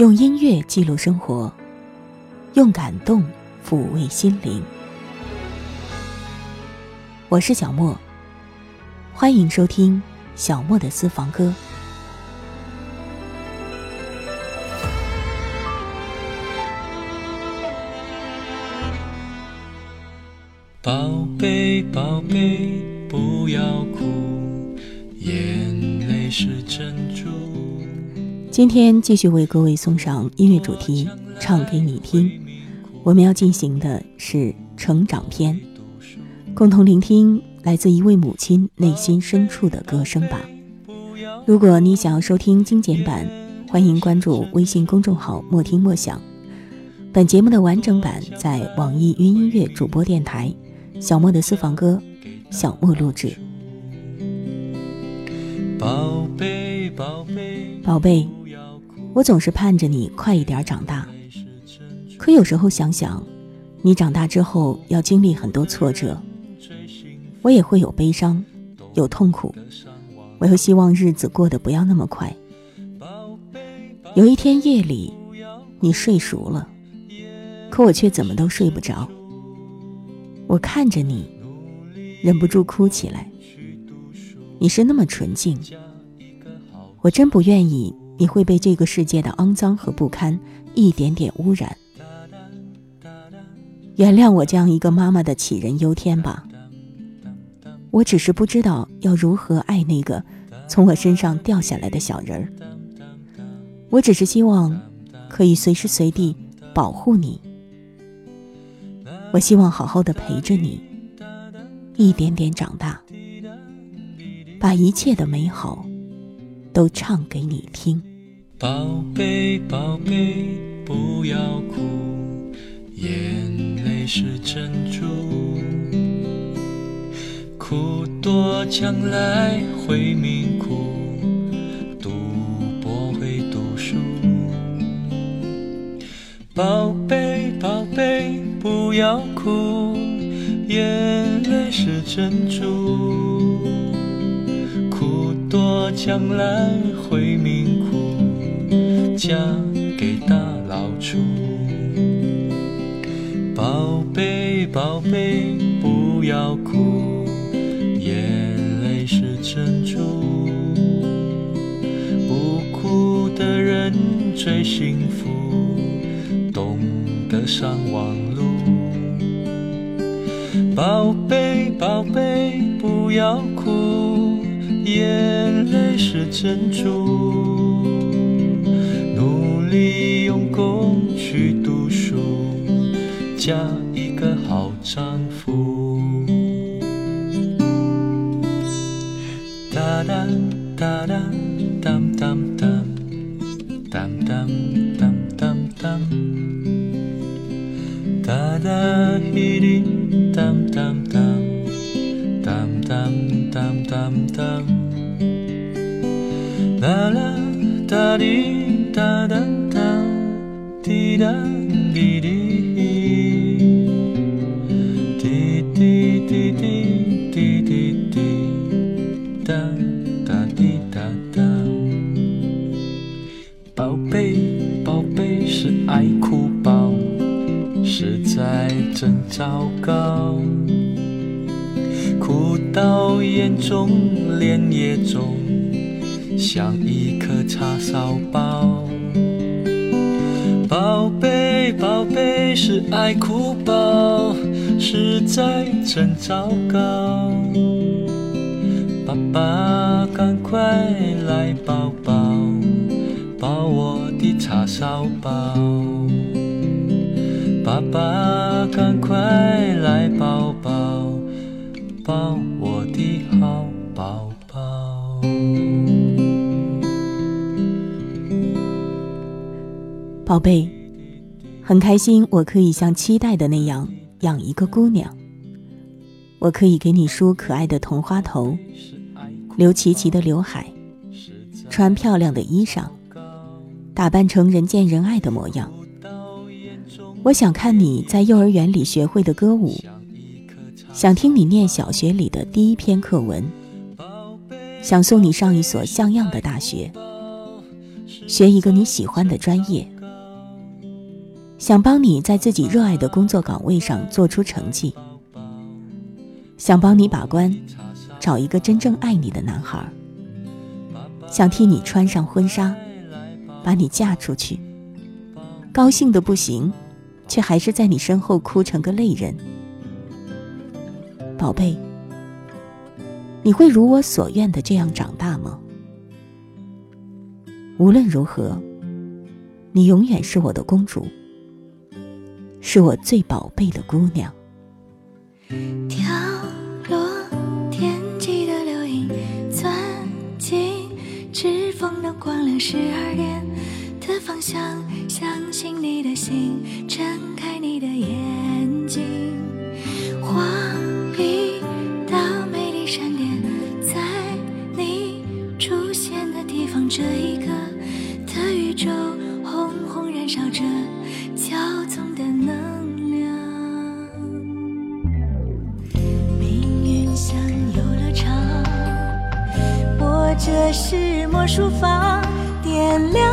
用音乐记录生活，用感动抚慰心灵。我是小莫，欢迎收听小莫的私房歌。宝贝，宝贝，不要哭，眼泪是真。今天继续为各位送上音乐主题，唱给你听。我们要进行的是成长篇，共同聆听来自一位母亲内心深处的歌声吧。如果你想要收听精简版，欢迎关注微信公众号“莫听莫想”。本节目的完整版在网易云音乐主播电台“小莫的私房歌”小莫录制。宝贝，宝贝，宝贝。我总是盼着你快一点长大，可有时候想想，你长大之后要经历很多挫折，我也会有悲伤，有痛苦，我又希望日子过得不要那么快。有一天夜里，你睡熟了，可我却怎么都睡不着。我看着你，忍不住哭起来。你是那么纯净，我真不愿意。你会被这个世界的肮脏和不堪一点点污染。原谅我这样一个妈妈的杞人忧天吧。我只是不知道要如何爱那个从我身上掉下来的小人儿。我只是希望可以随时随地保护你。我希望好好的陪着你，一点点长大，把一切的美好都唱给你听。宝贝，宝贝，不要哭，眼泪是珍珠。哭多将来会命苦，读博会读书。宝贝，宝贝，不要哭，眼泪是珍珠。哭多将来会命苦。嫁给大老粗，宝贝宝贝不要哭，眼泪是珍珠，不哭的人最幸福，懂得上网路。宝贝宝贝不要哭，眼泪是珍珠。当当当，啦啦哒滴哒哒哒。滴答滴滴，滴滴滴滴滴滴滴，哒哒滴哒哒。宝贝，宝贝是爱哭包，实在真糟糕。哭到眼中，脸也肿，像一颗叉烧包。宝贝，宝贝是爱哭包，实在真糟糕。爸爸，赶快来抱抱，抱我的叉烧包。爸爸，赶快来抱抱，抱宝贝，很开心，我可以像期待的那样养一个姑娘。我可以给你梳可爱的同花头，留齐齐的刘海，穿漂亮的衣裳，打扮成人见人爱的模样。我想看你在幼儿园里学会的歌舞，想听你念小学里的第一篇课文，想送你上一所像样的大学。学一个你喜欢的专业，想帮你在自己热爱的工作岗位上做出成绩，想帮你把关，找一个真正爱你的男孩，想替你穿上婚纱，把你嫁出去，高兴的不行，却还是在你身后哭成个泪人，宝贝。你会如我所愿的这样长大吗？无论如何，你永远是我的公主，是我最宝贝的姑娘。跳落天际的流萤，钻进指缝的光亮，十二点的方向，相信你的心，睁开你的眼睛，是魔术方，点亮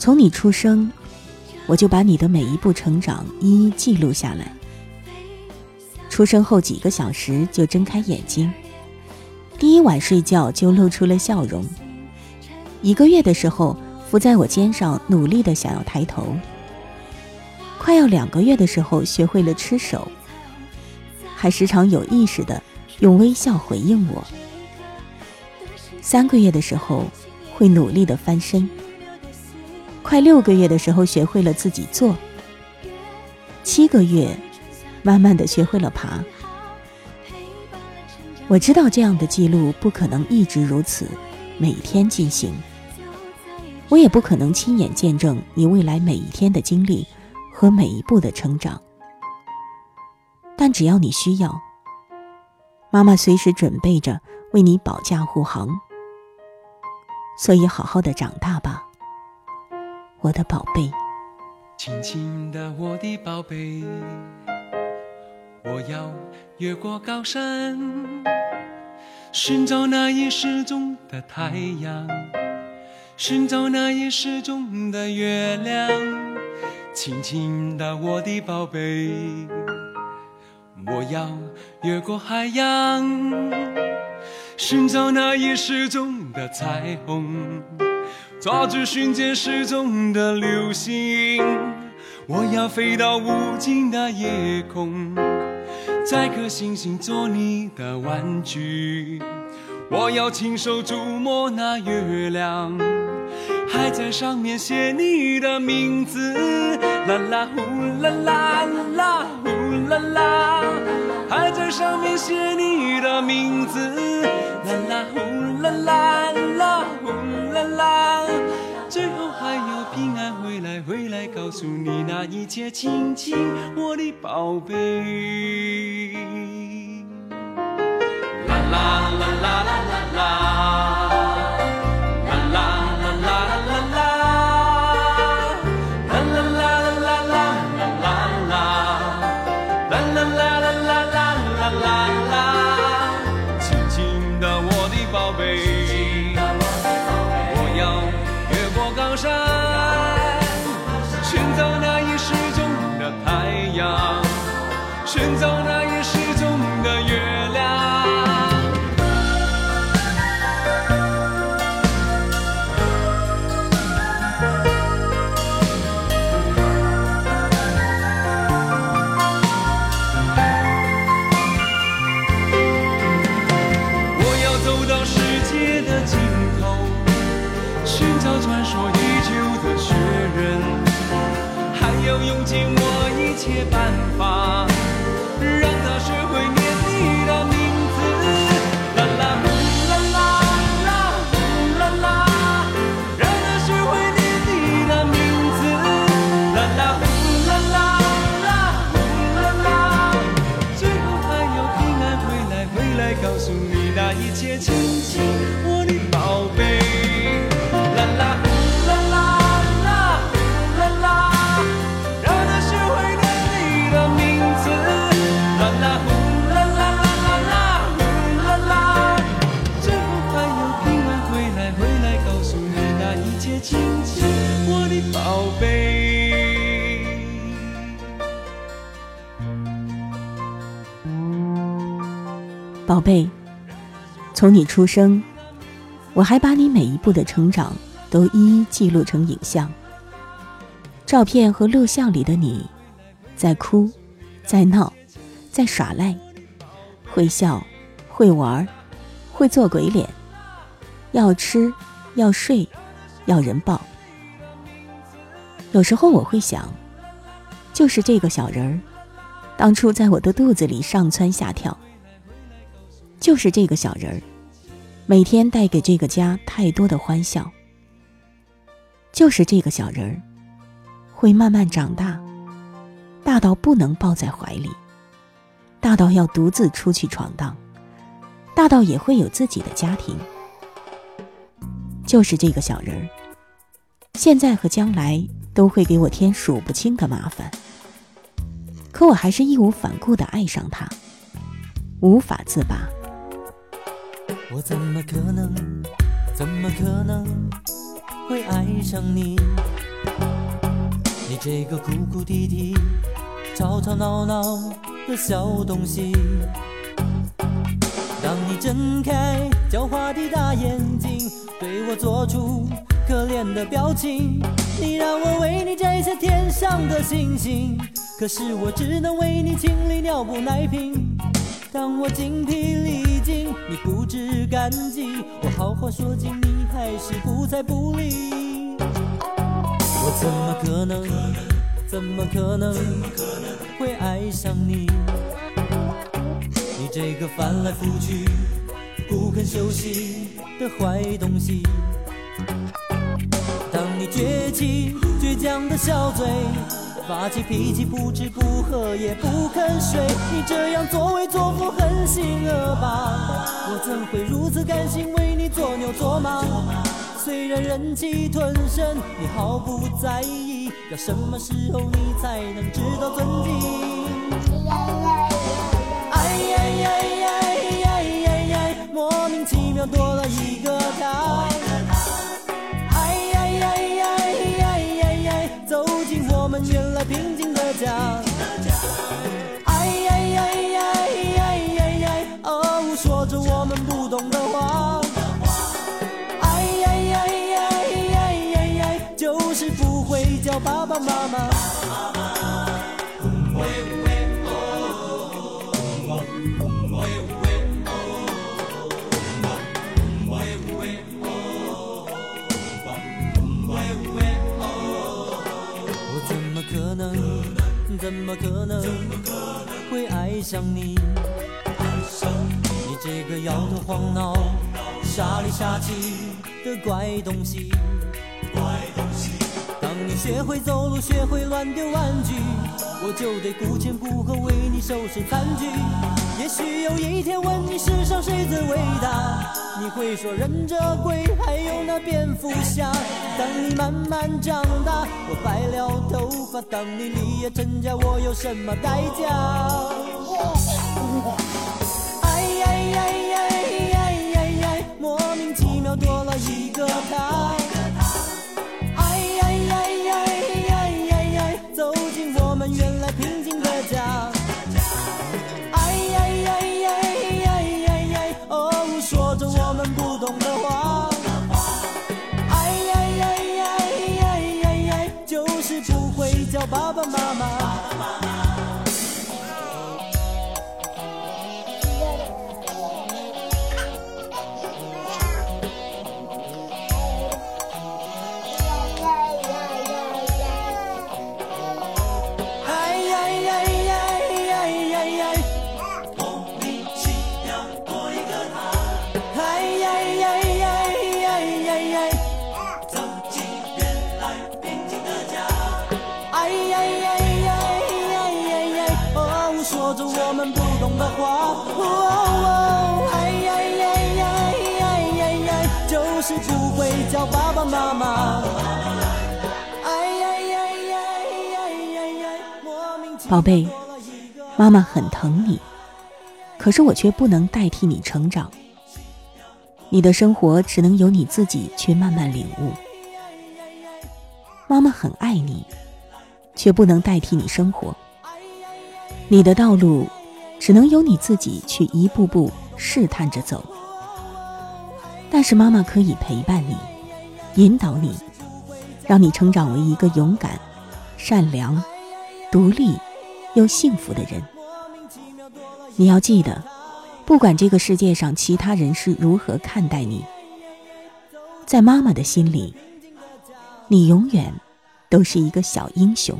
从你出生，我就把你的每一步成长一一记录下来。出生后几个小时就睁开眼睛，第一晚睡觉就露出了笑容。一个月的时候，伏在我肩上，努力的想要抬头。快要两个月的时候，学会了吃手，还时常有意识的用微笑回应我。三个月的时候。会努力的翻身。快六个月的时候，学会了自己坐。七个月，慢慢的学会了爬。我知道这样的记录不可能一直如此，每天进行。我也不可能亲眼见证你未来每一天的经历和每一步的成长。但只要你需要，妈妈随时准备着为你保驾护航。所以，好好的长大吧，我的宝贝。轻轻的，我的宝贝，我要越过高山，寻找那已失踪的太阳，寻找那已失踪的月亮。轻轻的，我的宝贝，我要越过海洋。寻找那已失踪的彩虹，抓住瞬间失踪的流星。我要飞到无尽的夜空，摘颗星星做你的玩具。我要亲手触摸那月亮，还在上面写你的名字。啦啦呼啦啦啦呼啦啦，还在上面写你的名字。啦啦呼啦啦告诉你那一切，亲亲我的宝贝。啦啦啦啦啦啦啦从你出生，我还把你每一步的成长都一一记录成影像。照片和录像里的你，在哭，在闹，在耍赖，会笑，会玩，会做鬼脸，要吃，要睡，要人抱。有时候我会想，就是这个小人儿，当初在我的肚子里上蹿下跳。就是这个小人儿，每天带给这个家太多的欢笑。就是这个小人儿，会慢慢长大，大到不能抱在怀里，大到要独自出去闯荡，大到也会有自己的家庭。就是这个小人儿，现在和将来都会给我添数不清的麻烦，可我还是义无反顾的爱上他，无法自拔。我怎么可能，怎么可能会爱上你？你这个哭哭啼啼、吵吵闹闹的小东西。当你睁开狡猾的大眼睛，对我做出可怜的表情，你让我为你摘下天上的星星，可是我只能为你清理尿布奶瓶。当我精疲力尽，你不知感激，我好话说尽，你还是不睬不理。我怎么可能，怎么可能会爱上你？你这个翻来覆去不肯休息的坏东西。当你撅起倔强的小嘴。发起脾气，不吃不喝也不肯睡，你这样作威作福，狠心恶霸，我怎会如此甘心为你做牛做马？虽然忍气吞声，你毫不在意，要什么时候你才能知道尊敬？哎呀呀呀呀呀呀，莫名其妙多了一个他。哎呀呀呀呀呀呀！哦，说着我们不懂的话，哎呀呀呀呀呀呀！就是不会叫爸爸妈妈。傻里傻气的怪东西。怪东西当你学会走路，学会乱丢玩具，我就得顾前顾后为你收拾残局。也许有一天问你世上谁最伟大，你会说忍者龟，还有那蝙蝠侠。当你慢慢长大，我白了头发；当你立业成家，我有什么代价？哎呀呀爸爸妈妈。妈妈。宝贝妈妈很疼你，可是我却不能代替你成长。你的生活只能由你自己去慢慢领悟。妈妈很爱你，却不能代替你生活。你的道路只能由你自己去一步步试探着走。但是妈妈可以陪伴你，引导你，让你成长为一个勇敢、善良、独立又幸福的人。你要记得，不管这个世界上其他人是如何看待你，在妈妈的心里，你永远都是一个小英雄。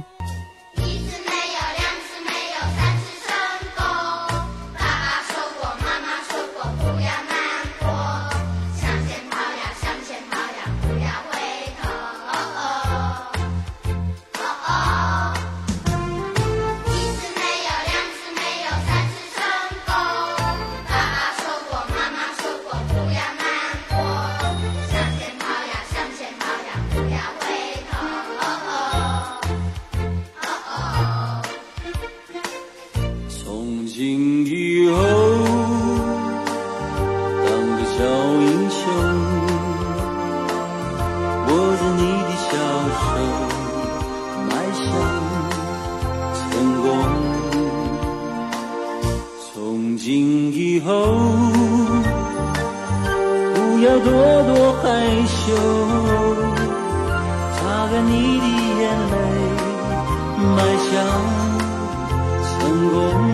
以后，不要多多害羞，擦干你的眼泪，迈向。成功。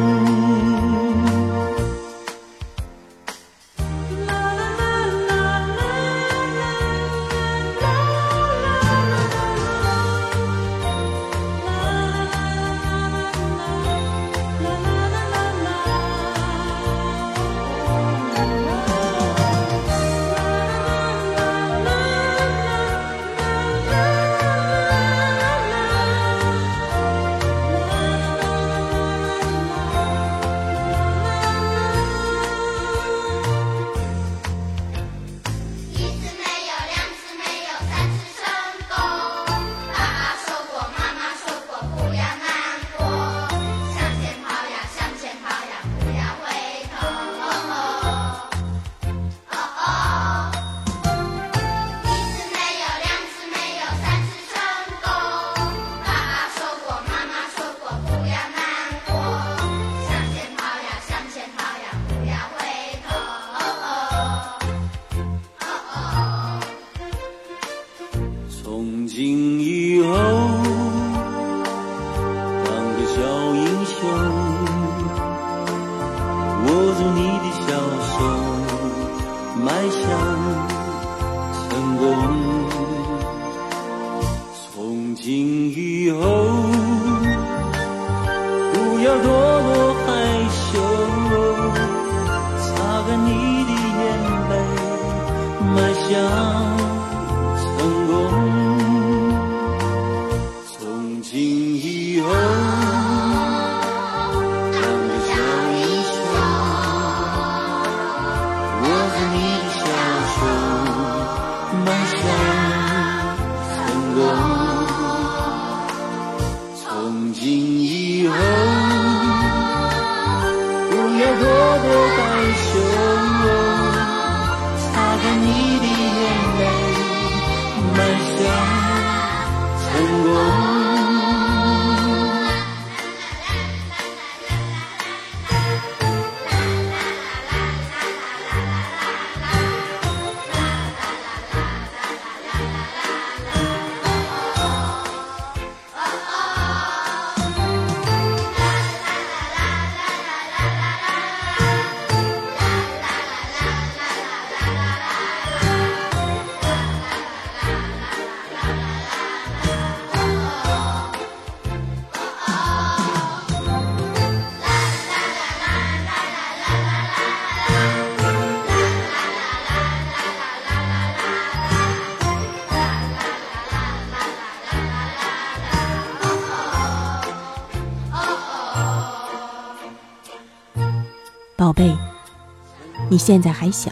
你现在还小，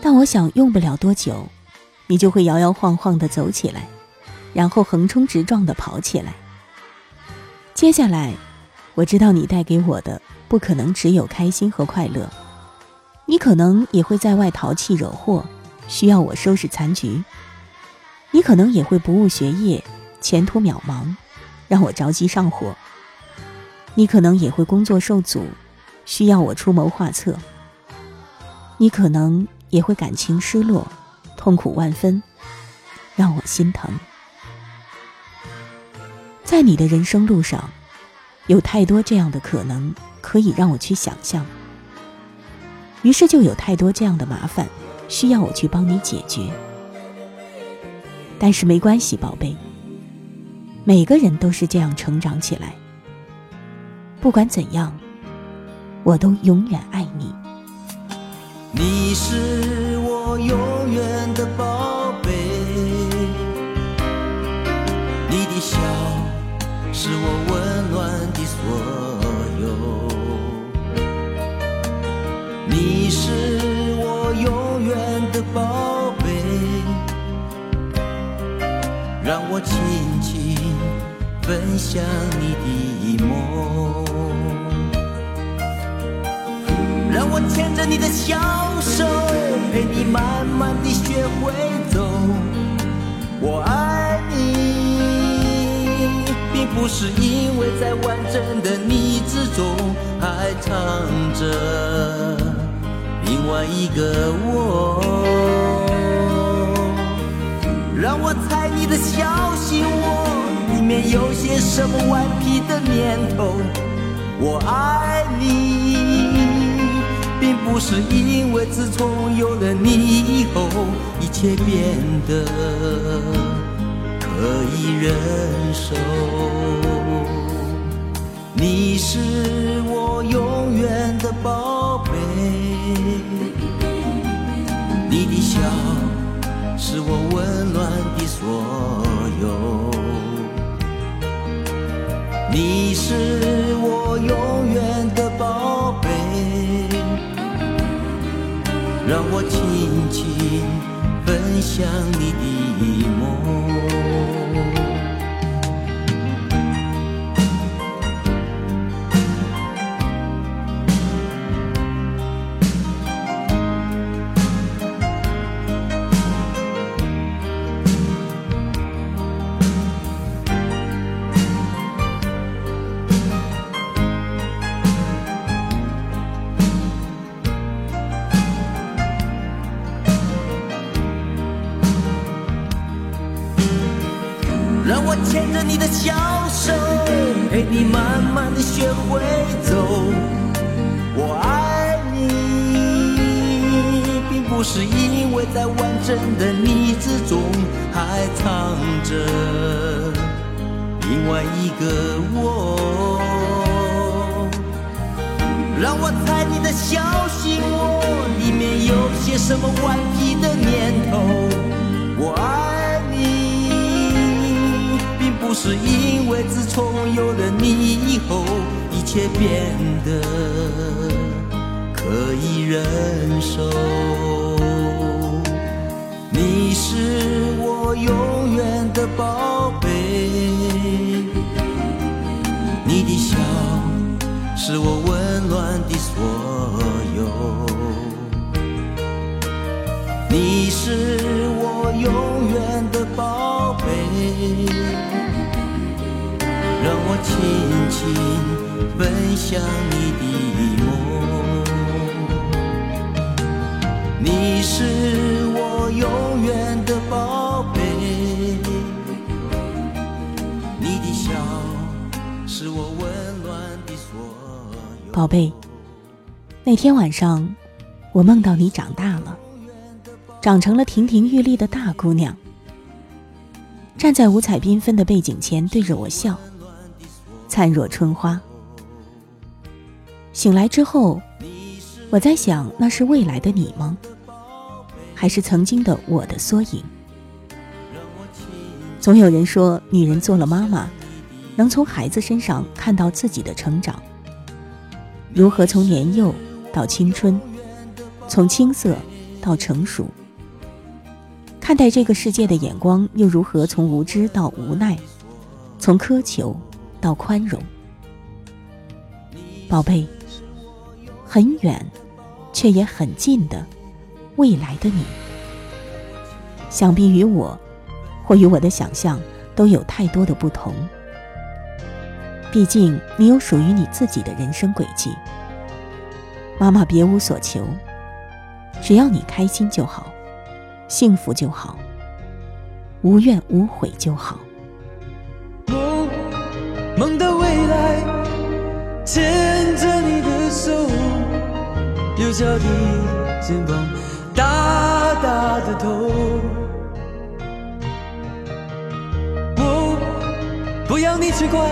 但我想用不了多久，你就会摇摇晃晃地走起来，然后横冲直撞地跑起来。接下来，我知道你带给我的不可能只有开心和快乐，你可能也会在外淘气惹祸，需要我收拾残局；你可能也会不务学业，前途渺茫，让我着急上火；你可能也会工作受阻。需要我出谋划策，你可能也会感情失落，痛苦万分，让我心疼。在你的人生路上，有太多这样的可能可以让我去想象，于是就有太多这样的麻烦需要我去帮你解决。但是没关系，宝贝，每个人都是这样成长起来。不管怎样。我都永远爱你。你是我永远的宝贝，你的笑是我温暖的所有。你是我永远的宝贝，让我轻轻分享你的梦。让我牵着你的小手，陪你慢慢地学会走。我爱你，并不是因为在完整的你之中还藏着另外一个我。让我猜你的小心窝里面有些什么顽皮的念头。我爱你。不是因为自从有了你以后，一切变得可以忍受。你是我永远的宝贝，你的笑是我温暖的所有。你是我永远让我轻轻分享你的梦。了你以后，一切变得可以忍受。你是我永远的宝贝，你的笑。是我温暖的所有，你是轻轻分享你的梦。你是我永远的宝贝，你的笑是我温暖的所有。宝贝，那天晚上，我梦到你长大了，长成了亭亭玉立的大姑娘，站在五彩缤纷的背景前，对着我笑，灿若春花。醒来之后，我在想，那是未来的你吗？还是曾经的我的缩影？总有人说，女人做了妈妈，能从孩子身上看到自己的成长。如何从年幼到青春，从青涩到成熟，看待这个世界的眼光又如何从无知到无奈，从苛求到宽容？宝贝，很远，却也很近的未来的你，想必与我，或与我的想象都有太多的不同。毕竟，你有属于你自己的人生轨迹。妈妈别无所求，只要你开心就好，幸福就好，无怨无悔就好。牵着你的手，幼小的肩膀，大大的头。我不要你去管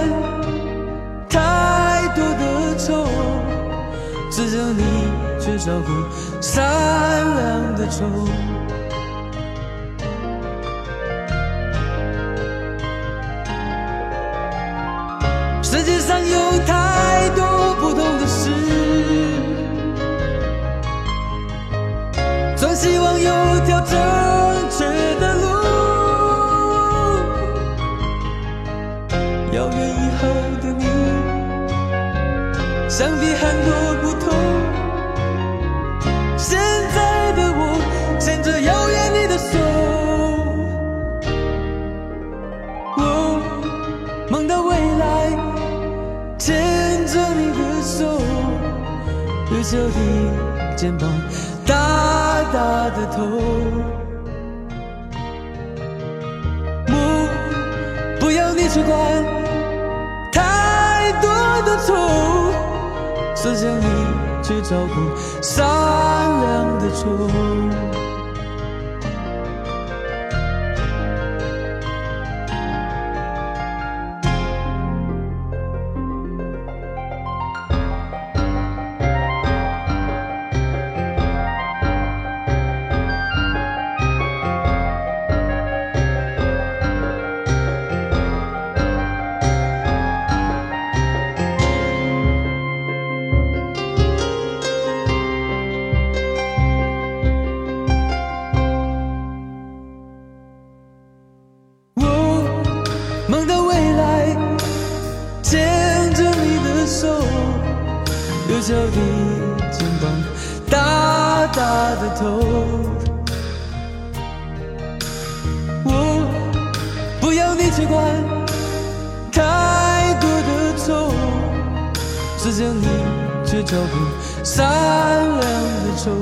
太多的愁，只要你去照顾善良的虫。幼小的肩膀，大大的头。梦不要你去管太多的愁，只想你去照顾善良的虫。善良的虫。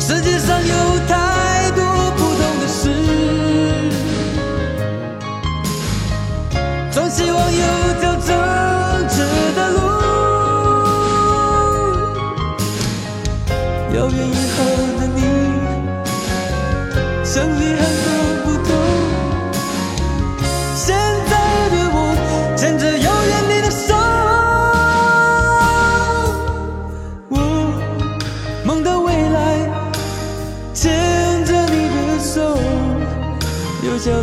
世界上有太多不同的事，总希望有条正直的路。遥远以后的你，相遇很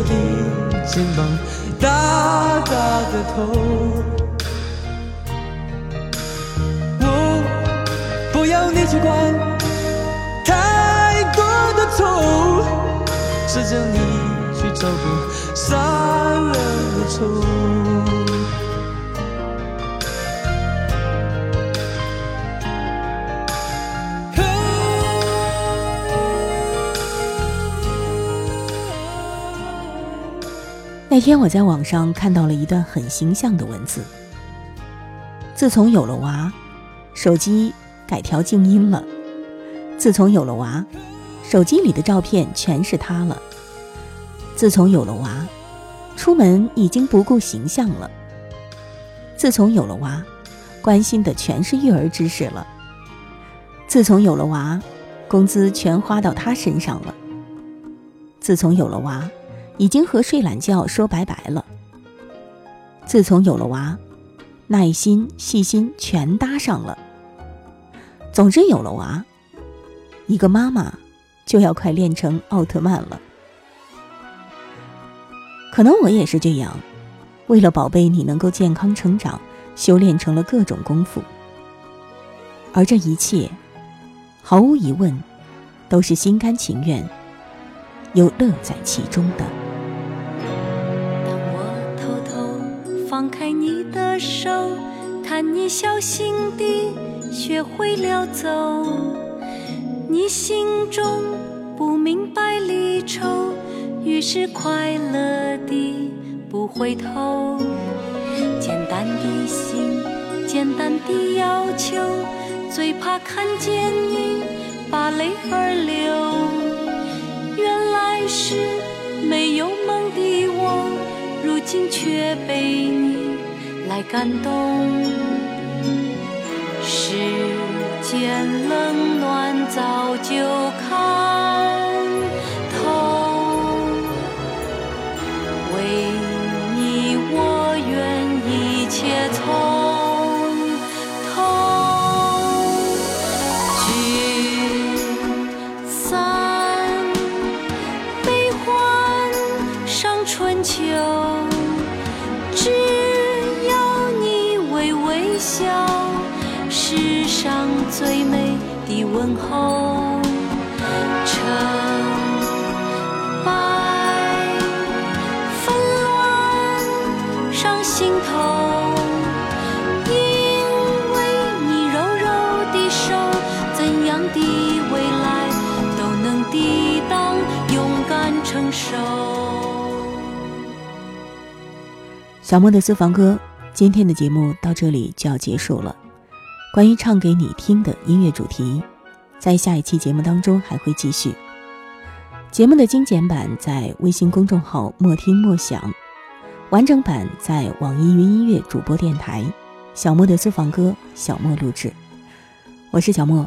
的肩膀，大大的头。我不要你去管太多的愁，试着你去照顾散了的愁。那天我在网上看到了一段很形象的文字。自从有了娃，手机改调静音了；自从有了娃，手机里的照片全是他了；自从有了娃，出门已经不顾形象了；自从有了娃，关心的全是育儿知识了；自从有了娃，工资全花到他身上了；自从有了娃。已经和睡懒觉说拜拜了。自从有了娃，耐心、细心全搭上了。总之，有了娃，一个妈妈就要快练成奥特曼了。可能我也是这样，为了宝贝你能够健康成长，修炼成了各种功夫。而这一切，毫无疑问，都是心甘情愿，又乐在其中的。放开你的手，看你小心地学会了走。你心中不明白离愁，于是快乐地不回头。简单的心，简单的要求，最怕看见你把泪儿流。情却被你来感动，世间冷暖早就看小莫的私房歌，今天的节目到这里就要结束了。关于唱给你听的音乐主题，在下一期节目当中还会继续。节目的精简版在微信公众号“莫听莫想”，完整版在网易云音乐主播电台“小莫的私房歌”小莫录制。我是小莫，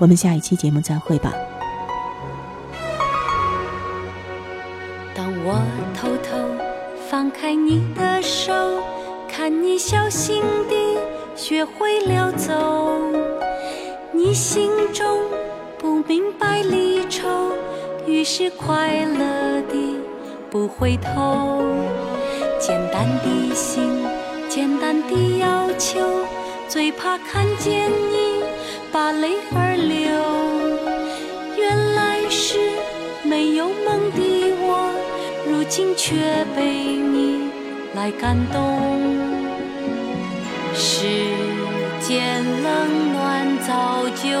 我们下一期节目再会吧。学会了走，你心中不明白离愁，于是快乐地不回头。简单的心，简单的要求，最怕看见你把泪儿流。原来是没有梦的我。如今却被你来感动，是间冷暖早就